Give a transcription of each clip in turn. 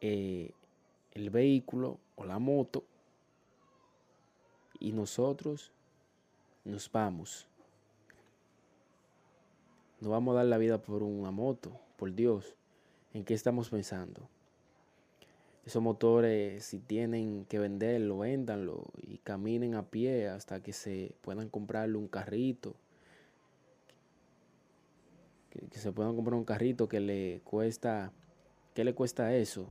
Eh, el vehículo o la moto y nosotros nos vamos. No vamos a dar la vida por una moto, por Dios. ¿En qué estamos pensando? Esos motores, si tienen que venderlo, véndanlo y caminen a pie hasta que se puedan comprarle un carrito. Que, que se puedan comprar un carrito que le cuesta ¿Qué le cuesta eso?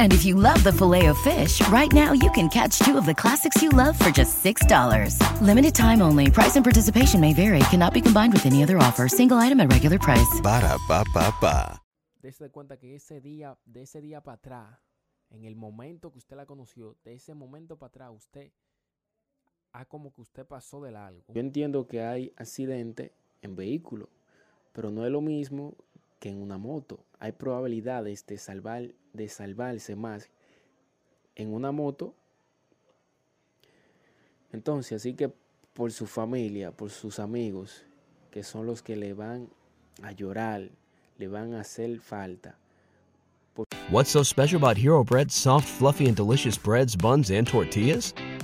And if you love the filet of fish, right now you can catch two of the classics you love for just $6. Limited time only. Price and participation may vary. Cannot be combined with any other offer. Single item at regular price. Ba da ba ba ba. Dese cuenta que ese día, de ese día para atrás, en el momento que usted la conoció, de ese momento para atrás, usted, ah, como que usted pasó del algo. Yo entiendo que hay accidente en vehículo, pero no es lo mismo que en una moto. Hay probabilidades de salvar, de salvarse más en una moto. Entonces, así que por su familia, por sus amigos, que son los que le van a llorar, le van a hacer falta. What's so special about Hero Bread's soft, fluffy, and delicious breads, buns, and tortillas?